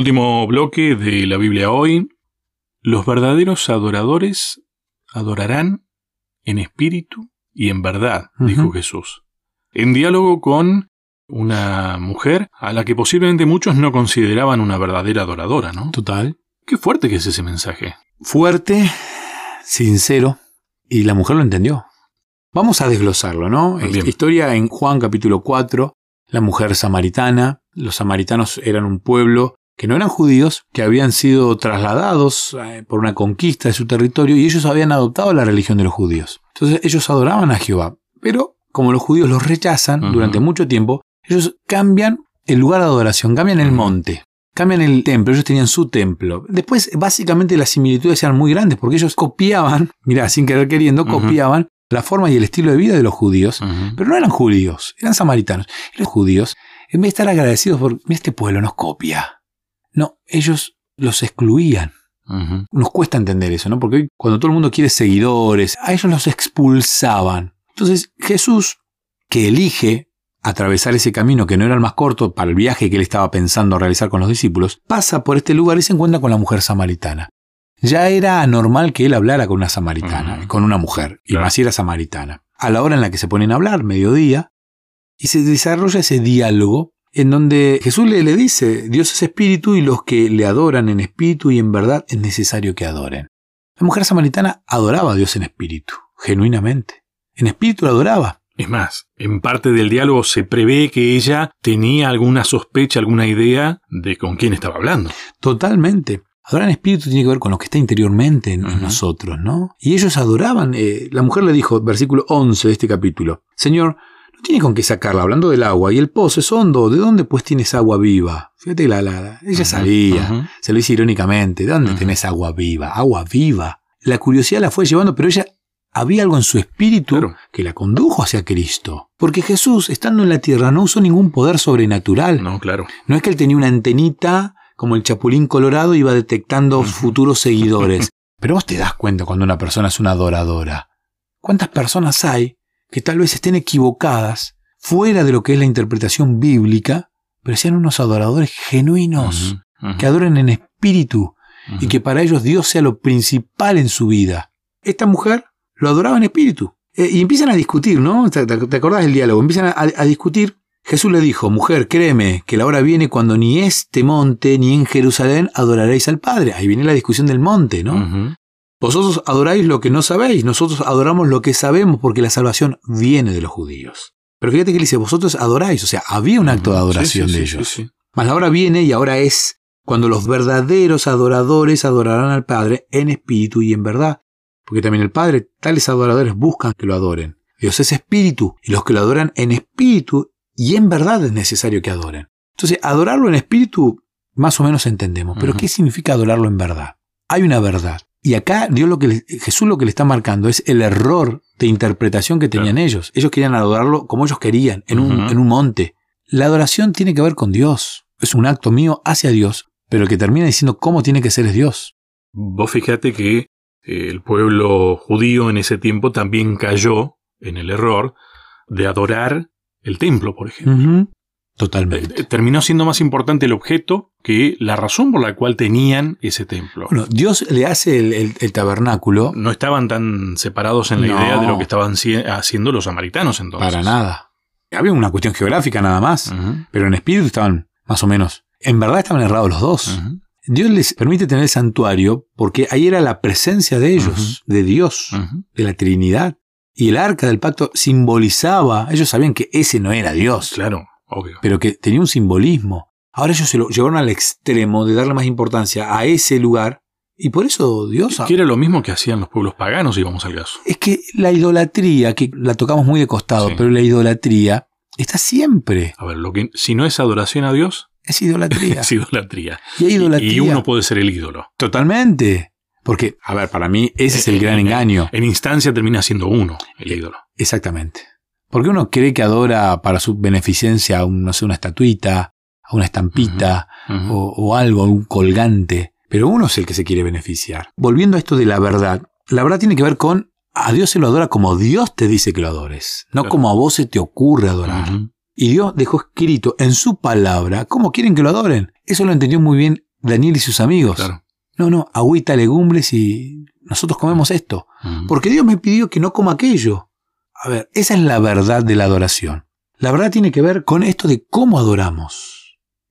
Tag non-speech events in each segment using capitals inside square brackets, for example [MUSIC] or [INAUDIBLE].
Último bloque de la Biblia hoy. Los verdaderos adoradores adorarán en espíritu y en verdad, dijo Jesús. En diálogo con una mujer a la que posiblemente muchos no consideraban una verdadera adoradora, ¿no? Total. Qué fuerte que es ese mensaje. Fuerte, sincero, y la mujer lo entendió. Vamos a desglosarlo, ¿no? Historia en Juan capítulo 4, la mujer samaritana. Los samaritanos eran un pueblo que no eran judíos, que habían sido trasladados eh, por una conquista de su territorio y ellos habían adoptado la religión de los judíos. Entonces ellos adoraban a Jehová, pero como los judíos los rechazan durante mucho tiempo, ellos cambian el lugar de adoración, cambian el monte, cambian el templo, ellos tenían su templo. Después, básicamente las similitudes eran muy grandes porque ellos copiaban, [LAUGHS] mira, sin querer queriendo, copiaban la forma y el estilo de vida de los judíos, pero no eran judíos, eran samaritanos. Y los judíos, en vez de estar agradecidos por, mira, este pueblo nos copia. No, ellos los excluían. Nos cuesta entender eso, ¿no? Porque hoy, cuando todo el mundo quiere seguidores, a ellos los expulsaban. Entonces, Jesús, que elige atravesar ese camino que no era el más corto para el viaje que él estaba pensando realizar con los discípulos, pasa por este lugar y se encuentra con la mujer samaritana. Ya era anormal que él hablara con una samaritana, con una mujer, y más si era samaritana. A la hora en la que se ponen a hablar, mediodía, y se desarrolla ese diálogo en donde Jesús le, le dice, Dios es espíritu y los que le adoran en espíritu y en verdad es necesario que adoren. La mujer samaritana adoraba a Dios en espíritu, genuinamente. En espíritu la adoraba. Es más, en parte del diálogo se prevé que ella tenía alguna sospecha, alguna idea de con quién estaba hablando. Totalmente. Adorar en espíritu tiene que ver con lo que está interiormente en, nosotros, ¿no? Y ellos adoraban. Eh, la mujer le dijo, versículo 11 de este capítulo, Señor, no tiene con qué sacarla, hablando del agua, y el pozo es hondo, ¿de dónde pues tienes agua viva? Fíjate la, la ella sabía, se lo dice irónicamente, ¿de dónde tenés agua viva? Agua viva. La curiosidad la fue llevando, pero ella había algo en su espíritu que la condujo hacia Cristo. Porque Jesús, estando en la tierra, no usó ningún poder sobrenatural. No, claro. No es que él tenía una antenita como el chapulín colorado iba detectando futuros seguidores. [LAUGHS] Pero vos te das cuenta cuando una persona es una adoradora. ¿Cuántas personas hay que tal vez estén equivocadas, fuera de lo que es la interpretación bíblica, pero sean unos adoradores genuinos, que adoren en espíritu y que para ellos Dios sea lo principal en su vida? Esta mujer lo adoraba en espíritu. Eh, y empiezan a discutir, ¿no? ¿Te, acordás del diálogo? Empiezan a discutir Jesús le dijo, mujer, créeme, que la hora viene cuando ni este monte ni en Jerusalén adoraréis al Padre. Ahí viene la discusión del monte, ¿no? Vosotros adoráis lo que no sabéis, nosotros adoramos lo que sabemos porque la salvación viene de los judíos. Pero fíjate que él dice, vosotros adoráis, o sea, había un acto de adoración de ellos. Mas la hora viene y ahora es cuando los verdaderos adoradores adorarán al Padre en espíritu y en verdad. Porque también el Padre, tales adoradores buscan que lo adoren. Dios es espíritu, y los que lo adoran en espíritu y en verdad es necesario que adoren. Entonces, adorarlo en espíritu, más o menos entendemos, pero ¿qué significa adorarlo en verdad? Hay una verdad. Y acá Dios lo que Jesús lo que le está marcando es el error de interpretación que tenían ellos. Ellos querían adorarlo como ellos querían, en, un, en un monte. La adoración tiene que ver con Dios. Es un acto mío hacia Dios, pero el que termina diciendo cómo tiene que ser es Dios. Vos fíjate que eh, el pueblo judío en ese tiempo también cayó en el error de adorar el templo, por ejemplo. Totalmente. Eh, terminó siendo más importante el objeto que la razón por la cual tenían ese templo. Bueno, Dios le hace el, tabernáculo. No estaban tan separados en la idea de lo que estaban haciendo los samaritanos entonces. Para nada. Había una cuestión geográfica nada más, pero en espíritu estaban más o menos. En verdad estaban errados los dos. Dios les permite tener el santuario porque ahí era la presencia de ellos, de Dios, de la Trinidad. Y el arca del pacto simbolizaba, ellos sabían que ese no era Dios. Claro, obvio. Pero que tenía un simbolismo. Ahora ellos se lo llevaron al extremo de darle más importancia a ese lugar. Y por eso Dios... Que era lo mismo que hacían los pueblos paganos, y vamos al caso. Es que la idolatría, que la tocamos muy de costado, pero la idolatría está siempre. A ver, lo que, si no es adoración a Dios... Es idolatría. [LAUGHS] es idolatría. Y, idolatría. y uno puede ser el ídolo. Totalmente. Porque, a ver, para mí ese es el gran engaño. En instancia termina siendo uno, el ídolo. Exactamente. Porque uno cree que adora para su beneficencia, un, no sé, una estatuita, una estampita O, o, algo, un colgante. Pero uno es el que se quiere beneficiar. Volviendo a esto de la verdad, la verdad tiene que ver con a Dios se lo adora como Dios te dice que lo adores, no como a vos se te ocurre adorar. Y Dios dejó escrito en su palabra cómo quieren que lo adoren. Eso lo entendió muy bien Daniel y sus amigos. No, no, agüita, legumbres y nosotros comemos esto. Porque Dios me pidió que no coma aquello. A ver, esa es la verdad de la adoración. La verdad tiene que ver con esto de cómo adoramos.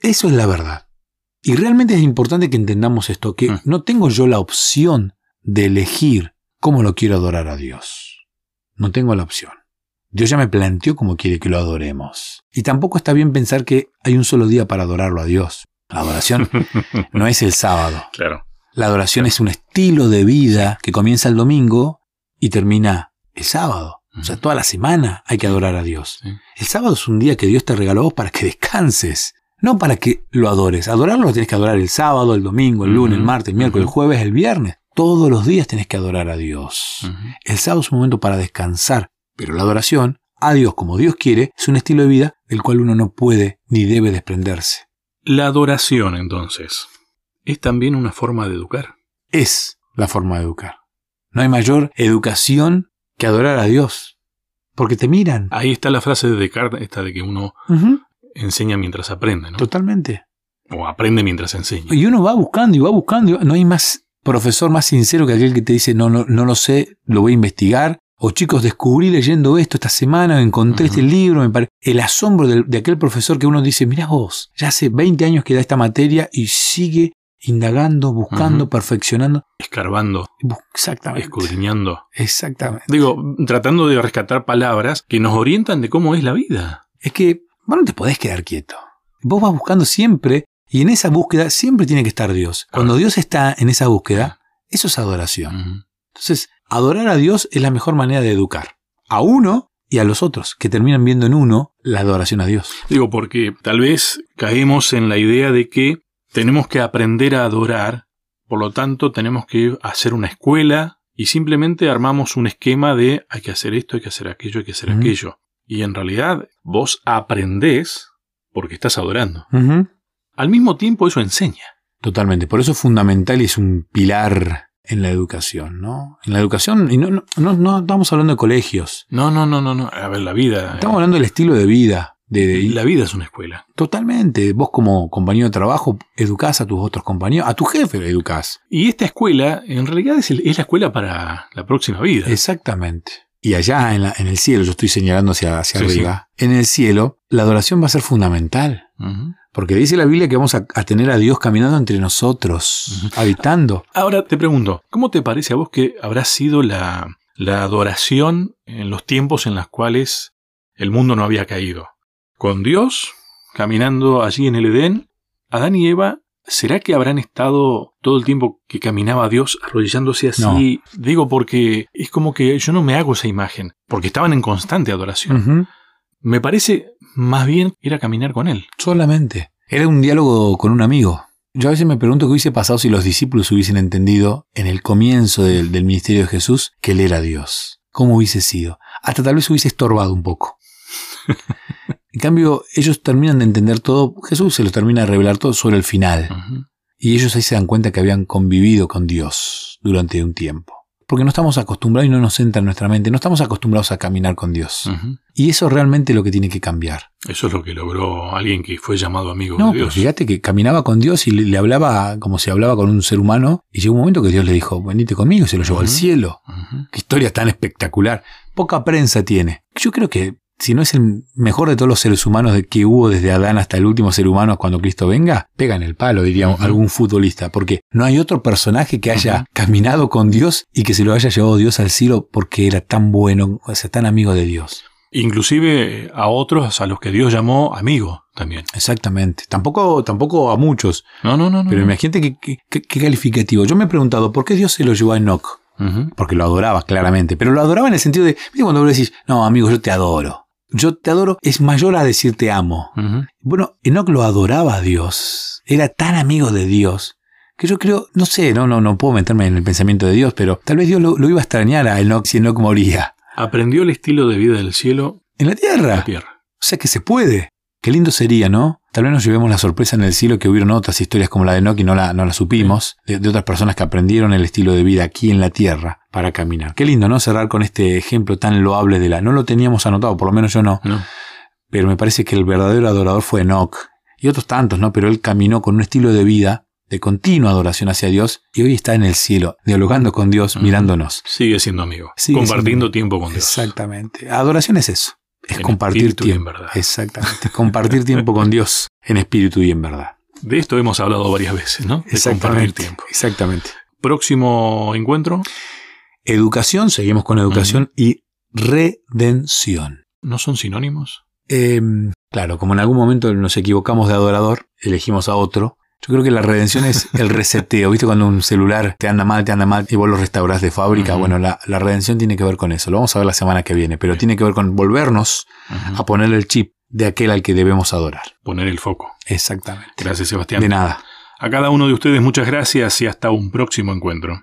Eso es la verdad. Y realmente es importante que entendamos esto, que no tengo yo la opción de elegir cómo lo quiero adorar a Dios. No tengo la opción. Dios ya me planteó cómo quiere que lo adoremos. Y tampoco está bien pensar que hay un solo día para adorarlo a Dios. La adoración [LAUGHS] no es el sábado. Claro. La adoración es un estilo de vida que comienza el domingo y termina el sábado. O sea, toda la semana hay que adorar a Dios. El sábado es un día que Dios te regaló para que [LAUGHS] descanses, no para que lo adores. Adorarlo lo tienes que adorar el sábado, el domingo, el lunes, el martes, el miércoles, el jueves, el viernes. Todos los días tienes que adorar a Dios. El sábado es un momento para descansar, pero la adoración a Dios como Dios quiere es un estilo de vida del cual uno no puede ni debe desprenderse. La adoración, entonces, es también una forma de educar. Es la forma de educar. No hay mayor educación que adorar a Dios. Porque te miran. Ahí está la frase de Descartes, esta de que uno enseña mientras aprende, ¿no? Totalmente. O aprende mientras enseña. Y uno va buscando y va buscando. No hay más profesor más sincero que aquel que te dice, no, no, no lo sé, lo voy a investigar. O chicos, descubrí leyendo esto esta semana, encontré este libro, me el asombro de, de, aquel profesor que uno dice, mira vos, ya hace 20 años que da esta materia y sigue indagando, buscando, perfeccionando. Escarbando. Exactamente. Escudriñando. Exactamente. Digo, tratando de rescatar palabras que nos orientan de cómo es la vida. Es que vos no te podés quedar quieto. Vos vas buscando siempre y en esa búsqueda siempre tiene que estar Dios. Cuando Dios está en esa búsqueda, eso es adoración. Entonces, adorar a Dios es la mejor manera de educar. A uno y a los otros, que terminan viendo en uno la adoración a Dios. Digo, porque tal vez caemos en la idea de que tenemos que aprender a adorar, por lo tanto tenemos que hacer una escuela y simplemente armamos un esquema de hay que hacer esto, hay que hacer aquello, hay que hacer aquello. Y en realidad vos aprendés porque estás adorando. Al mismo tiempo eso enseña. Totalmente, por eso es fundamental y es un pilar en la educación, ¿no? En la educación, y no, no, no, no estamos hablando de colegios. No, no, no, no, no. A ver, la vida. Estamos hablando del estilo de vida. De, la vida es una escuela. Totalmente. Vos como compañero de trabajo educás a tus otros compañeros, a tu jefe educás. Y esta escuela en realidad es, la escuela para la próxima vida. Exactamente. Y allá en, la, en el cielo, yo estoy señalando hacia, hacia arriba, en el cielo la adoración va a ser fundamental. Porque dice la Biblia que vamos a, tener a Dios caminando entre nosotros, habitando. Ahora te pregunto, ¿cómo te parece a vos que habrá sido la, la adoración en los tiempos en los cuales el mundo no había caído? con Dios, caminando allí en el Edén, Adán y Eva, ¿será que habrán estado todo el tiempo que caminaba Dios arrodillándose así? Digo porque es como que yo no me hago esa imagen, porque estaban en constante adoración. Me parece más bien ir a caminar con Él. Solamente. Era un diálogo con un amigo. Yo a veces me pregunto qué hubiese pasado si los discípulos hubiesen entendido en el comienzo del, del ministerio de Jesús que Él era Dios. ¿Cómo hubiese sido? Hasta tal vez hubiese estorbado un poco. En cambio, ellos terminan de entender todo, Jesús se los termina de revelar todo sobre el final. Y ellos ahí se dan cuenta que habían convivido con Dios durante un tiempo. Porque no estamos acostumbrados y no nos entra en nuestra mente, no estamos acostumbrados a caminar con Dios. Y eso realmente es lo que tiene que cambiar. Eso es lo que logró alguien que fue llamado amigo de Dios. Pero fíjate que caminaba con Dios y le, hablaba como si hablaba con un ser humano. Y llegó un momento que Dios le dijo, venite conmigo, y se lo llevó al cielo. Qué historia tan espectacular. Poca prensa tiene. Yo creo que si no es el mejor de todos los seres humanos de que hubo desde Adán hasta el último ser humano cuando Cristo venga, pega en el palo, diría algún futbolista, porque no hay otro personaje que haya caminado con Dios y que se lo haya llevado Dios al cielo porque era tan bueno, o sea, tan amigo de Dios. Inclusive a otros a los que Dios llamó amigo también. Exactamente. Tampoco, tampoco a muchos. No, no, no. Pero imagínate qué, calificativo. Yo me he preguntado, ¿por qué Dios se lo llevó a Enoch? Porque lo adoraba claramente. Pero lo adoraba en el sentido de, cuando vos decís, no, amigo, yo te adoro yo te adoro es mayor a decir te amo. Bueno, Enoch lo adoraba a Dios, era tan amigo de Dios, que yo creo, no sé, no, no, no puedo meterme en el pensamiento de Dios, pero tal vez Dios lo, iba a extrañar a Enoch si Enoch moría. Aprendió el estilo de vida del cielo. En la tierra. En la tierra. O sea que se puede. Qué lindo sería, ¿no? Tal vez nos llevemos la sorpresa en el cielo que hubieron otras historias como la de Enoch y no la, no la supimos, de, otras personas que aprendieron el estilo de vida aquí en la tierra para caminar. Qué lindo, ¿no? Cerrar con este ejemplo tan loable de la... No lo teníamos anotado, por lo menos yo no. Pero me parece que el verdadero adorador fue Enoch y otros tantos, ¿no? Pero él caminó con un estilo de vida de continua adoración hacia Dios y hoy está en el cielo, dialogando con Dios, mirándonos. Sigue siendo amigo, compartiendo tiempo con Dios. Exactamente. Adoración es eso. Es compartir tiempo. en. Exactamente. compartir tiempo con Dios en espíritu y en verdad. De esto hemos hablado varias veces, ¿no? De compartir tiempo. Exactamente. Próximo encuentro. Educación, seguimos con educación y redención. ¿No son sinónimos? Em, claro, como en algún momento nos equivocamos de adorador, elegimos a otro. Yo creo que la redención es el reseteo. ¿Viste cuando un celular te anda mal, te anda mal y vos lo restaurás de fábrica? Bueno, la, redención tiene que ver con eso. Lo vamos a ver la semana que viene, pero tiene que ver con volvernos a poner el chip de aquel al que debemos adorar. Poner el foco. Exactamente. Gracias, Sebastián. De nada. A cada uno de ustedes muchas gracias y hasta un próximo encuentro.